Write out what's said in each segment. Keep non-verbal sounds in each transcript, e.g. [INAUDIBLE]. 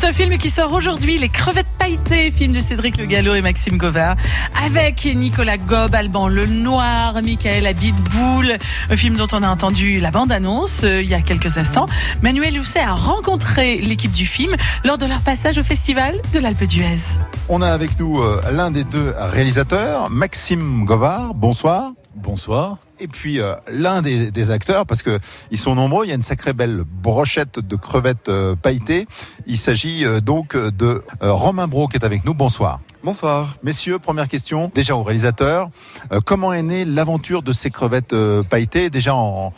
C'est un film qui sort aujourd'hui, Les crevettes pailletées, film de Cédric Le Gallo et Maxime Govard, avec Nicolas Gob, Alban Lenoir, Michael Abitboul, un film dont on a entendu la bande-annonce euh, il y a quelques instants. Manuel Housset a rencontré l'équipe du film lors de leur passage au festival de l'Alpe d'Huez. On a avec nous euh, l'un des deux réalisateurs, Maxime Govard. Bonsoir. Bonsoir. Et puis euh, l'un des, des acteurs, parce que ils sont nombreux, il y a une sacrée belle brochette de crevettes euh, pailletées. Il s'agit euh, donc de euh, Romain Bro qui est avec nous. Bonsoir. Bonsoir. Messieurs, première question, déjà au réalisateur. Euh, comment est née l'aventure de ces crevettes pailletées? Déjà en,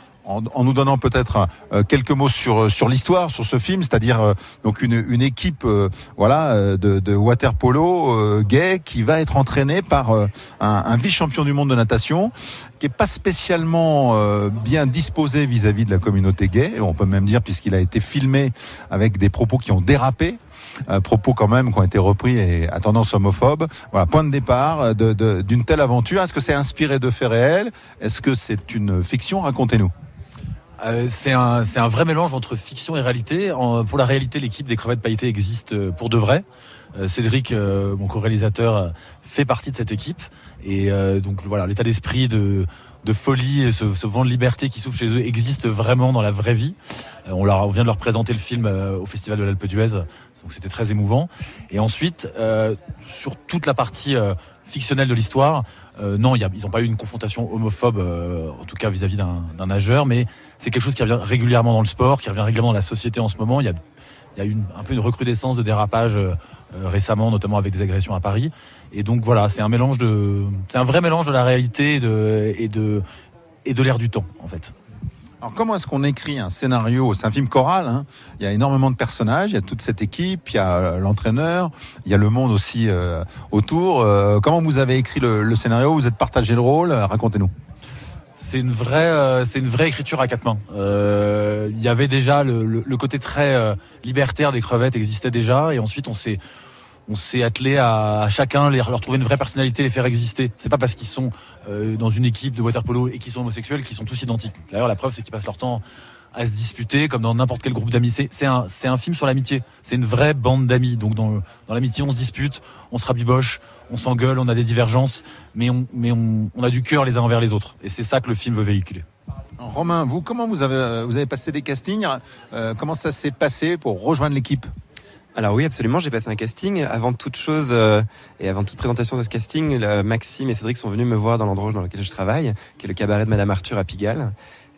en, nous donnant peut-être euh, quelques mots sur sur l'histoire, sur ce film, c'est-à-dire euh, donc une, une équipe euh, voilà euh, de, de water polo euh, gay qui va être entraînée par euh, un, vice-champion du monde de natation qui est pas spécialement euh, bien disposé vis-à-vis de la communauté gay. On peut même dire puisqu'il a été filmé avec des propos qui ont dérapé. Euh, propos quand même qui ont été repris et à tendance homophobe. Voilà, point de départ euh, d'une telle aventure. Est-ce que c'est inspiré de faits réels? Est-ce que c'est une fiction? Racontez-nous. Euh, c'est un, un vrai mélange entre fiction et réalité. En- pour la réalité, l'équipe des crevettes pailletées existe euh, pour de vrai. Euh, Cédric, euh, mon co-réalisateur, fait partie de cette équipe. Et donc voilà, l'état d'esprit de, de folie et ce, ce vent de liberté qui souffle chez eux existe vraiment dans la vraie vie. On, leur, on vient de leur présenter le film au Festival de l'Alpe d'Huez, donc c'était très émouvant. Et ensuite, sur toute la partie fictionnelle de l'histoire, euh, non, ils n'ont pas eu une confrontation homophobe, euh, en tout cas vis-à-vis d'un nageur, mais c'est quelque chose qui revient régulièrement dans le sport, qui revient régulièrement dans la société en ce moment. Il y a, y a eu une, un peu une recrudescence de dérapage euh, récemment, notamment avec des agressions à Paris. Et donc voilà, c'est un mélange de, c'est un vrai mélange de la réalité et de et et de l'air du temps en fait. Alors comment est-ce qu'on écrit un scénario? C'est un film choral. hein. Il y a énormément de personnages. Il y a toute cette équipe. Il y a euh, l'entraîneur. Il y a le monde aussi euh, autour. Euh, comment vous avez écrit le, scénario? Vous êtes partagé le rôle Racontez-nous. C'est une vraie, euh, c'est une vraie écriture à quatre mains. Il y avait déjà le, le- le côté très libertaire des crevettes existait déjà, et ensuite on s'est, on s'est attelé à, chacun leur trouver une vraie personnalité, les faire exister. C'est pas parce qu'ils sont euh, dans une équipe de water polo et qu'ils sont homosexuels qu'ils sont tous identiques. D'ailleurs, la preuve c'est qu'ils passent leur temps à se disputer comme dans n'importe quel groupe d'amis. C'est, un, film sur l'amitié. C'est une vraie bande d'amis. Donc dans, l'amitié, on se dispute, on se rabiboche, on s'engueule, on a des divergences, mais on, a du cœur les uns envers les autres. Et c'est ça que le film veut véhiculer. Romain, vous comment vous avez vous passé les castings? Euh, Comment ça s'est passé pour rejoindre l'équipe? Alors oui, absolument, j'ai passé un casting. Avant toute chose euh, et avant toute présentation de ce casting, Maxime et Cédric sont venus me voir dans l'endroit dans lequel je travaille, qui est le cabaret de Madame Arthur à Pigalle.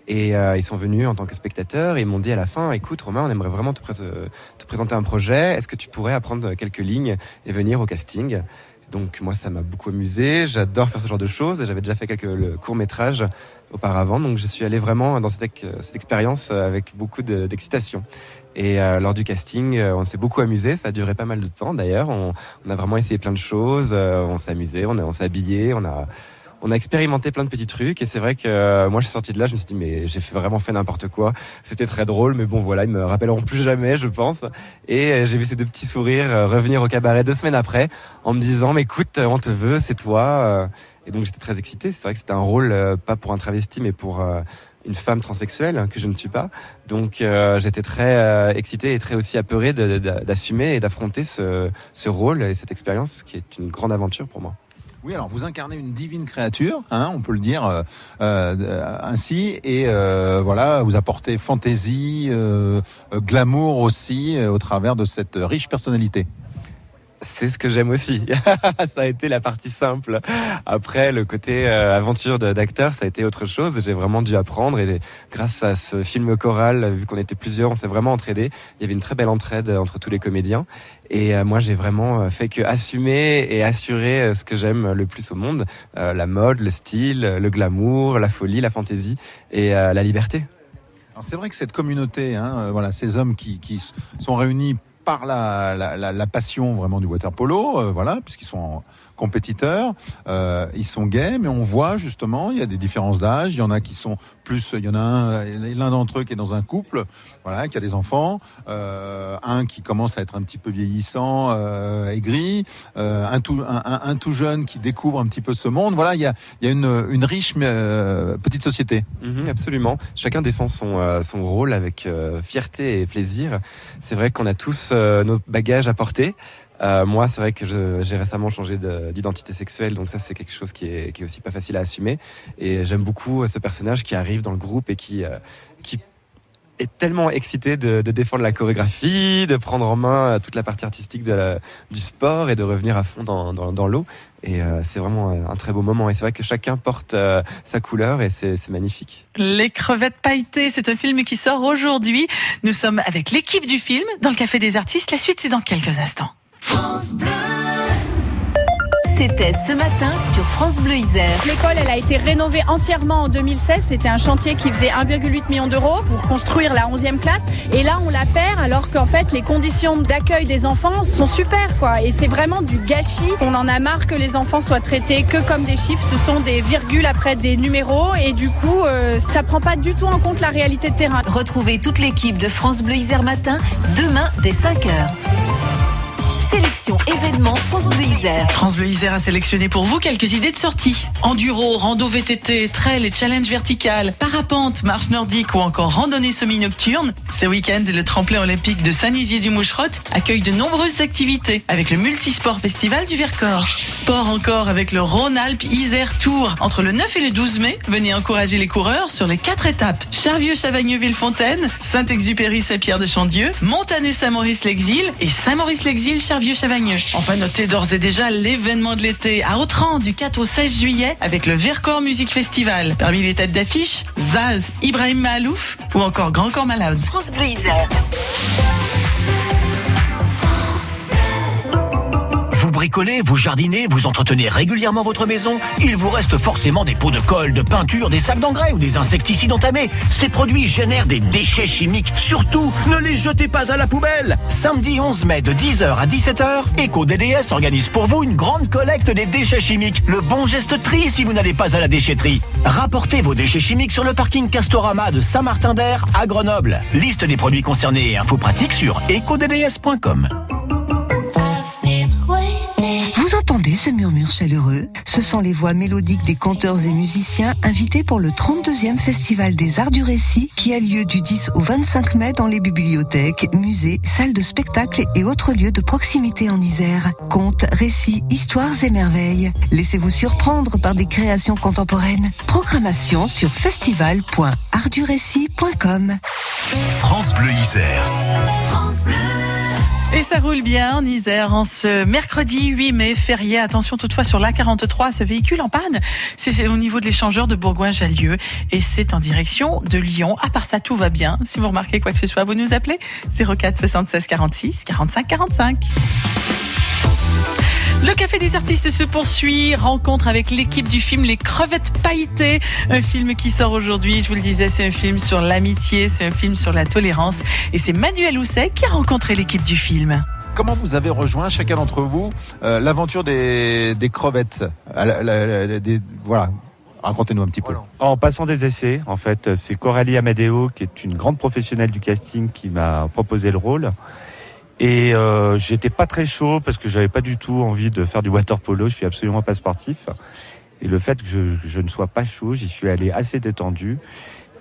Et euh, ils sont venus en tant que spectateurs et ils m'ont dit à la fin, écoute Romain, on aimerait vraiment te, te présenter un projet. Est-ce que tu pourrais apprendre quelques lignes et venir au casting? Donc moi, ça m'a beaucoup amusé. J'adore faire ce genre de choses. J'avais déjà fait quelques courts métrages auparavant, donc je suis allé vraiment dans cette, ex- cette expérience avec beaucoup de- d'excitation. Et euh, lors du casting, euh, on s'est beaucoup amusé. Ça a duré pas mal de temps d'ailleurs. On, a vraiment essayé plein de choses. euh, on s'est amusé, on, on s'est habillé, on a, on a expérimenté plein de petits trucs. Et c'est vrai que euh, moi, je suis sorti de là, je me suis dit, mais j'ai vraiment fait n'importe quoi. C'était très drôle, mais bon, voilà, ils me rappelleront plus jamais, je pense. Et euh, j'ai vu ces deux petits sourires euh, revenir au cabaret deux semaines après, en me disant, mais écoute, on te veut, c'est toi. Et donc j'étais très excité. C'est vrai que c'était un rôle euh, pas pour un travesti, mais pour euh, une femme transsexuelle que je ne suis pas. Donc euh, j'étais très excité et très aussi apeuré d'assumer et d'affronter ce, ce rôle et cette expérience qui est une grande aventure pour moi. Oui, alors vous incarnez une divine créature, hein, on peut le dire ainsi, et voilà, vous apportez fantaisie, glamour aussi au travers de cette riche personnalité. C'est ce que j'aime aussi. [LAUGHS] ça a été la partie simple. Après, le côté euh, aventure d'acteur, ça a été autre chose. J'ai vraiment dû apprendre et grâce à ce film choral, vu qu'on était plusieurs, on s'est vraiment entraidés. Il y avait une très belle entraide entre tous les comédiens. Et euh, moi, j'ai vraiment euh, fait que assumer et assurer euh, ce que j'aime le plus au monde. Euh, la mode, le style, le glamour, la folie, la fantaisie et euh, la liberté. C'est vrai que cette communauté, hein, euh, voilà, ces hommes qui, sont réunis par la, passion vraiment du water polo, euh, voilà, puisqu'ils sont compétiteurs, euh, ils sont gays, mais on voit justement, il y a des différences d'âge, il y en a qui sont plus, il y en a un, l'un d'entre eux qui est dans un couple, voilà, qui a des enfants, euh, un qui commence à être un petit peu vieillissant, aigri, un, tout, un, tout jeune qui découvre un petit peu ce monde, voilà, il y a, une, riche petite société. Mhm, absolument. Chacun défend son, rôle avec fierté et plaisir. C'est vrai qu'on a tous euh, nos bagages à porter. Euh, moi, c'est vrai que j'ai récemment changé d'identité sexuelle, donc ça, c'est quelque chose qui est, qui est, aussi pas facile à assumer. Et j'aime beaucoup ce personnage qui arrive dans le groupe et qui, qui est tellement excité de, de, défendre la chorégraphie, de prendre en main toute la partie artistique de la, du sport et de revenir à fond dans, dans, dans l'eau. Et euh, c'est vraiment un très beau moment. Et c'est vrai que chacun porte euh, sa couleur et c'est magnifique. Les crevettes pailletées, c'est un film qui sort aujourd'hui. Nous sommes avec l'équipe du film dans le Café des Artistes. La suite, c'est dans quelques instants. France Bleu. C'était ce matin sur France Bleu Isère. L'école, elle a été rénovée entièrement en 2016. C'était un chantier qui faisait 1,8 million d'euros pour construire la 11e classe. Et là, on la perd alors qu'en fait, les conditions d'accueil des enfants sont super, quoi. Et c'est vraiment du gâchis. On en a marre que les enfants soient traités que comme des chiffres. Ce sont des virgules après des numéros. Et du coup, euh, ça prend pas du tout en compte la réalité de terrain. Retrouvez toute l'équipe de France Bleu Isère Matin demain dès 5h. Sélection événement France Bleu Isère. France Bleu a sélectionné pour vous quelques idées de sortie. Enduro, rando VTT, trail et challenge vertical, parapente, marche nordique ou encore randonnée semi-nocturne. Ce week-end, le tremplin olympique de Saint-Nizier-du-Moucherotte accueille de nombreuses activités avec le Multisport Festival du Vercors. Sport encore avec le Rhône-Alpes Isère Tour. Entre le 9 et le 12 mai, venez encourager les coureurs sur les quatre étapes. Charvieux-Chavagneux-Villefontaine, Saint-Exupéry-Saint-Pierre de Chandieu, Montané-Saint-Maurice-l'Exil et Saint-Maurice-l'Exil, Enfin, notez d'ores et déjà l'événement de l'été à Autran du 4 au 16 juillet avec le Vercors Music Festival. Parmi les têtes d'affiche, Zaz, Ibrahim Mahalouf ou encore Grand Corps Malade. Bricolez, vous jardinez, vous entretenez régulièrement votre maison, il vous reste forcément des pots de colle, de peinture, des sacs d'engrais ou des insecticides entamés. Ces produits génèrent des déchets chimiques. Surtout, ne les jetez pas à la poubelle. Samedi 11 mai de 10h à 17h, EcoDDS organise pour vous une grande collecte des déchets chimiques. Le bon geste tri si vous n'allez pas à la déchetterie. Rapportez vos déchets chimiques sur le parking Castorama de Saint-Martin-d'Air à Grenoble. Liste des produits concernés et infos pratiques sur ecodds.com. entendez ce murmure chaleureux Ce sont les voix mélodiques des conteurs et musiciens invités pour le 32e Festival des Arts du Récit qui a lieu du 10 au 25 mai dans les bibliothèques, musées, salles de spectacle et autres lieux de proximité en Isère. Contes, récits, histoires et merveilles. Laissez-vous surprendre par des créations contemporaines. Programmation sur festival.artdurécit.com France Bleu Isère. France Bleu. Et ça roule bien en Isère en ce mercredi 8 mai férié. Attention toutefois sur l'A43, ce véhicule en panne, c'est au niveau de l'échangeur de Bourgoin-Jallieu et c'est en direction de Lyon. À part ça, tout va bien. Si vous remarquez quoi que ce soit, vous nous appelez 04 76 46 45 45. Le Café des artistes se poursuit. Rencontre avec l'équipe du film Les Crevettes Pailletées. Un film qui sort aujourd'hui. Je vous le disais, c'est un film sur l'amitié, c'est un film sur la tolérance. Et c'est Manuel Housset qui a rencontré l'équipe du film. Comment vous avez rejoint chacun d'entre vous euh, l'aventure des, crevettes? Voilà, Racontez-nous un petit peu. En passant des essais, en fait, c'est Coralie Amadeo, qui est une grande professionnelle du casting, qui m'a proposé le rôle. Et euh, j'étais pas très chaud parce que j'avais pas du tout envie de faire du water polo. Je suis absolument pas sportif. Et le fait que je, ne sois pas chaud, j'y suis allé assez détendu.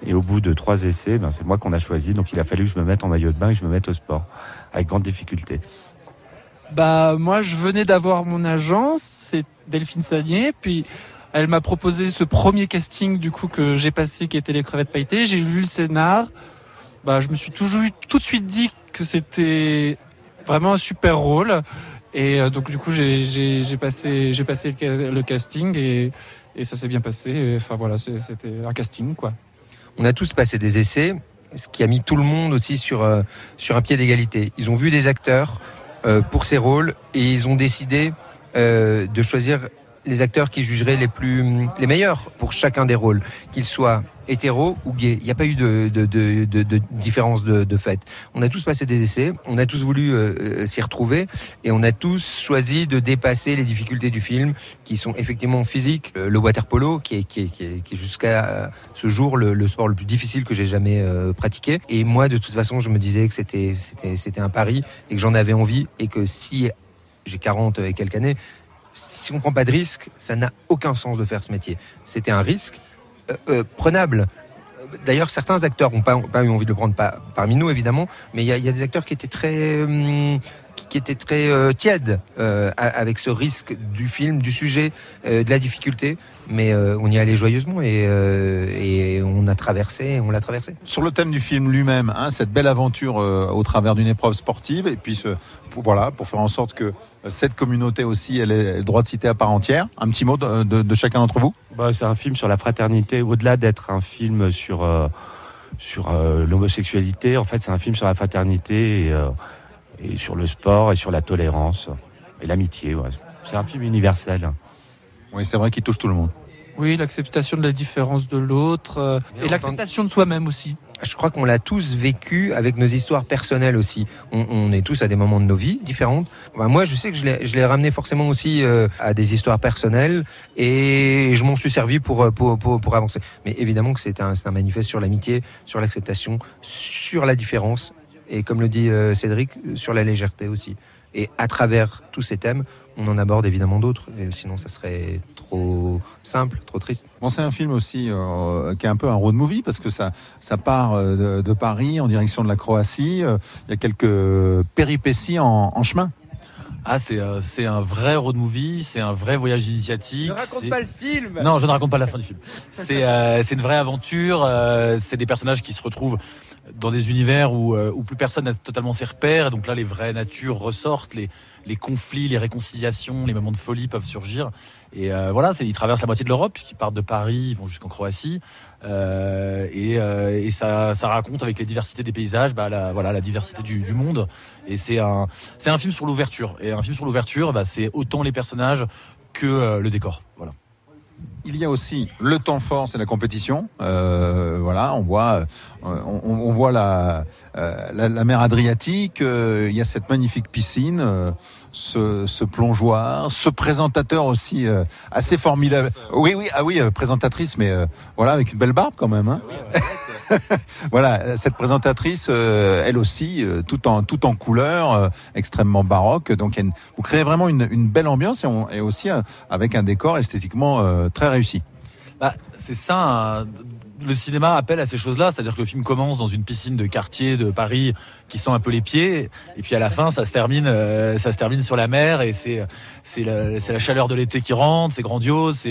Et au bout de trois essais, ben c'est moi qu'on a choisi. Donc il a fallu que je me mette en maillot de bain et que je me mette au sport, avec grande difficulté. Bah moi, je venais d'avoir mon agence, c'est Delphine Sagnier, puis elle m'a proposé ce premier casting du coup que j'ai passé, qui était les crevettes pailletées. J'ai lu le scénar. Bah, je me suis toujours tout de suite dit que c'était vraiment un super rôle. Et euh, donc du coup j'ai passé le casting et, et ça s'est bien passé. Enfin voilà c'était un casting quoi. On a tous passé des essais, ce qui a mis tout le monde aussi sur euh, sur un pied d'égalité. Ils ont vu des acteurs euh, pour ces rôles et ils ont décidé de choisir les acteurs qui jugeraient les plus les meilleurs pour chacun des rôles, qu'ils soient hétéros ou gays. Il n'y a pas eu de, de, de, de différence de, fait. On a tous passé des essais, on a tous voulu euh, euh, s'y retrouver et on a tous choisi de dépasser les difficultés du film qui sont effectivement physiques. Euh, le water polo qui est, qui est, qui est, jusqu'à ce jour le, sport le plus difficile que j'ai jamais pratiqué. Et moi, de toute façon, je me disais que c'était c'était un pari et que j'en avais envie et que si j'ai 40 et quelques années, si on prend pas de risque, ça n'a aucun sens de faire ce métier. C'était un risque euh, euh, prenable. D'ailleurs, certains acteurs n'ont pas, eu envie de le prendre parmi nous, évidemment, mais il y a, il y a des acteurs qui étaient très, hum, qui- étaient très euh, tièdes euh, avec ce risque du film, du sujet, euh, de la difficulté. Mais euh, on y allait joyeusement et, euh, et on a traversé, on l'a traversé. Sur le thème du film lui-même, hein, cette belle aventure euh, au travers d'une épreuve sportive, et puis ce- pour, voilà, pour faire en sorte que cette communauté aussi, elle ait le droit de citer à part entière. Un petit mot de, de- de chacun d'entre vous? Bah, c'est un film sur la fraternité. Au-delà d'être un film sur, euh, sur euh, l'homosexualité, en fait, c'est un film sur la fraternité et, euh, et sur le sport et sur la tolérance et l'amitié. ouais. C'est un film universel. Oui, c'est vrai qu'il touche tout le monde. Oui, l'acceptation de la différence de l'autre euh, et l'acceptation de soi-même aussi. Je crois qu'on l'a tous vécu avec nos histoires personnelles aussi. On, on est tous à des moments de nos vies différentes. Moi, je sais que je l'ai- ramené forcément aussi euh, à des histoires personnelles et je m'en suis servi pour, euh, pour, pour, pour avancer. Mais évidemment que c'est un, c'est un manifeste sur l'amitié, sur l'acceptation, sur la différence et comme le dit euh, Cédric, sur la légèreté aussi. Et à travers tous ces thèmes, on en aborde évidemment d'autres. Sinon, ça serait trop simple, trop triste. Bon, c'est un film aussi euh, qui est un peu un road movie parce que ça, ça part euh, de, de Paris en direction de la Croatie. Euh, Il y a quelques péripéties en, en chemin. Ah, c'est euh, c'est un vrai road movie, c'est un vrai voyage initiatique. c'est- le film Non, je ne raconte pas la fin du film. [LAUGHS] C'est euh, c'est une vraie aventure. euh, c'est des personnages qui se retrouvent dans des univers où, euh, où plus personne n'a totalement ses repères. Donc là, les vraies natures ressortent, les, conflits, les réconciliations, les moments de folie peuvent surgir. Et euh, voilà, ils traversent la moitié de l'Europe, puisqu'ils partent de Paris, ils vont jusqu'en Croatie. Euh, et ça, raconte avec les diversités des paysages, bah, la, voilà, la diversité du, monde. Et c'est un, film sur l'ouverture. Et un film sur l'ouverture, bah, c'est autant les personnages que le décor. Voilà. Il y a aussi le temps fort, c'est la compétition. Euh, voilà, on voit, euh, on, voit la, euh, mer Adriatique. euh, il y a cette magnifique piscine, ce, plongeoir, ce présentateur aussi assez formidable. Oui, oui, ah oui, présentatrice, mais voilà, avec une belle barbe quand même. Hein. [LAUGHS] voilà, cette présentatrice, euh, elle aussi, euh, tout en tout en couleur, euh, extrêmement baroque. Donc, une- vous créez vraiment une, une belle ambiance et, on- et aussi avec un décor esthétiquement très réussi. Bah, c'est ça. hein. Le cinéma appelle à ces choses-là, c'est-à-dire que le film commence dans une piscine de quartier de Paris qui sent un peu les pieds, et puis à la fin, ça se termine, euh, ça se termine sur la mer, et c'est c'est la, chaleur de l'été qui rentre, c'est grandiose,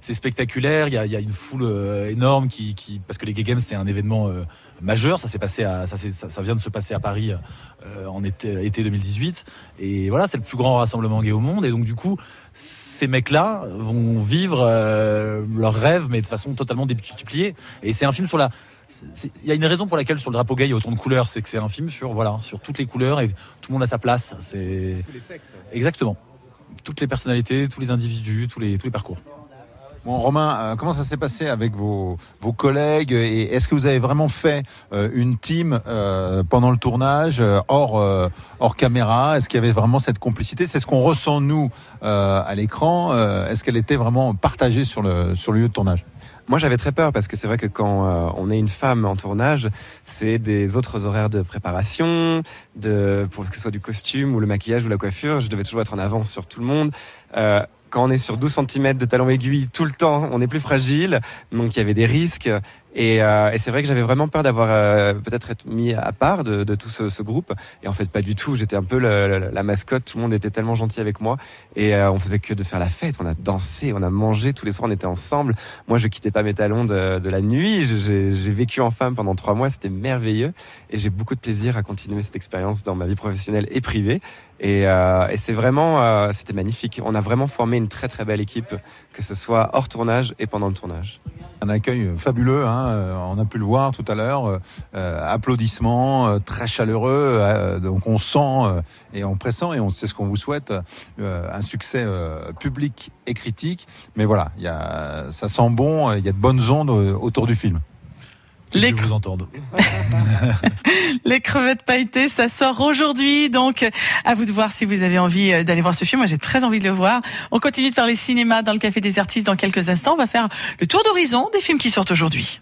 c'est spectaculaire. Il y a, une foule euh, énorme qui, qui parce que les Gay Games c'est un événement euh, majeur, ça s'est passé à ça, ça, ça vient de se passer à Paris euh, en été, été 2018, et voilà, c'est le plus grand rassemblement gay au monde, et donc du coup ces mecs-là vont vivre euh, leurs rêves, mais de façon totalement démultipliée. Et c'est un film sur la. Il y a une raison pour laquelle sur le drapeau gay il y a autant de couleurs, c'est que c'est un film sur voilà sur toutes les couleurs et tout le monde a sa place. C'est exactement toutes les personnalités, tous les individus, tous les tous les parcours. Bon, Romain, euh, comment ça s'est passé avec vos, vos collègues et est-ce que vous avez vraiment fait euh, une team euh, pendant le tournage, hors, hors caméra? Est-ce qu'il y avait vraiment cette complicité? C'est ce qu'on ressent nous à l'écran. Est-ce qu'elle était vraiment partagée sur le, sur le lieu de tournage? Moi, j'avais très peur parce que c'est vrai que quand on est une femme en tournage, c'est des autres horaires de préparation, de pour que ce soit du costume ou le maquillage ou la coiffure. Je devais toujours être en avance sur tout le monde. Quand on est sur 12 cm de talons aiguilles tout le temps, on est plus fragile, donc il y avait des risques. Et, euh, et c'est vrai que j'avais vraiment peur d'avoir euh, peut-être être mis à part de, tout ce, groupe. Et en fait, pas du tout. J'étais un peu la mascotte. Tout le monde était tellement gentil avec moi. Et euh, on faisait que de faire la fête. On a dansé, on a mangé. Tous les soirs, on était ensemble. Moi, je quittais pas mes talons de, la nuit. J'ai vécu en femme pendant trois mois. C'était merveilleux. Et j'ai beaucoup de plaisir à continuer cette expérience dans ma vie professionnelle et privée. Et, euh, c'est vraiment, c'était magnifique. On a vraiment formé une très très belle équipe, que ce soit hors tournage et pendant le tournage. Un accueil fabuleux, hein, euh, on a pu le voir tout à l'heure. euh, euh, applaudissements euh, très chaleureux. euh, donc on sent euh, et on pressent et on sait ce qu'on vous souhaite euh, un succès euh, public et critique. Mais voilà, il y a, ça sent bon. Il y a de bonnes ondes autour du film. Les. [LAUGHS] Les crevettes pailletées, ça sort aujourd'hui. Donc, à vous de voir si vous avez envie d'aller voir ce film. Moi, j'ai très envie de le voir. On continue de parler cinéma dans le Café des Artistes dans quelques instants. On va faire le tour d'horizon des films qui sortent aujourd'hui.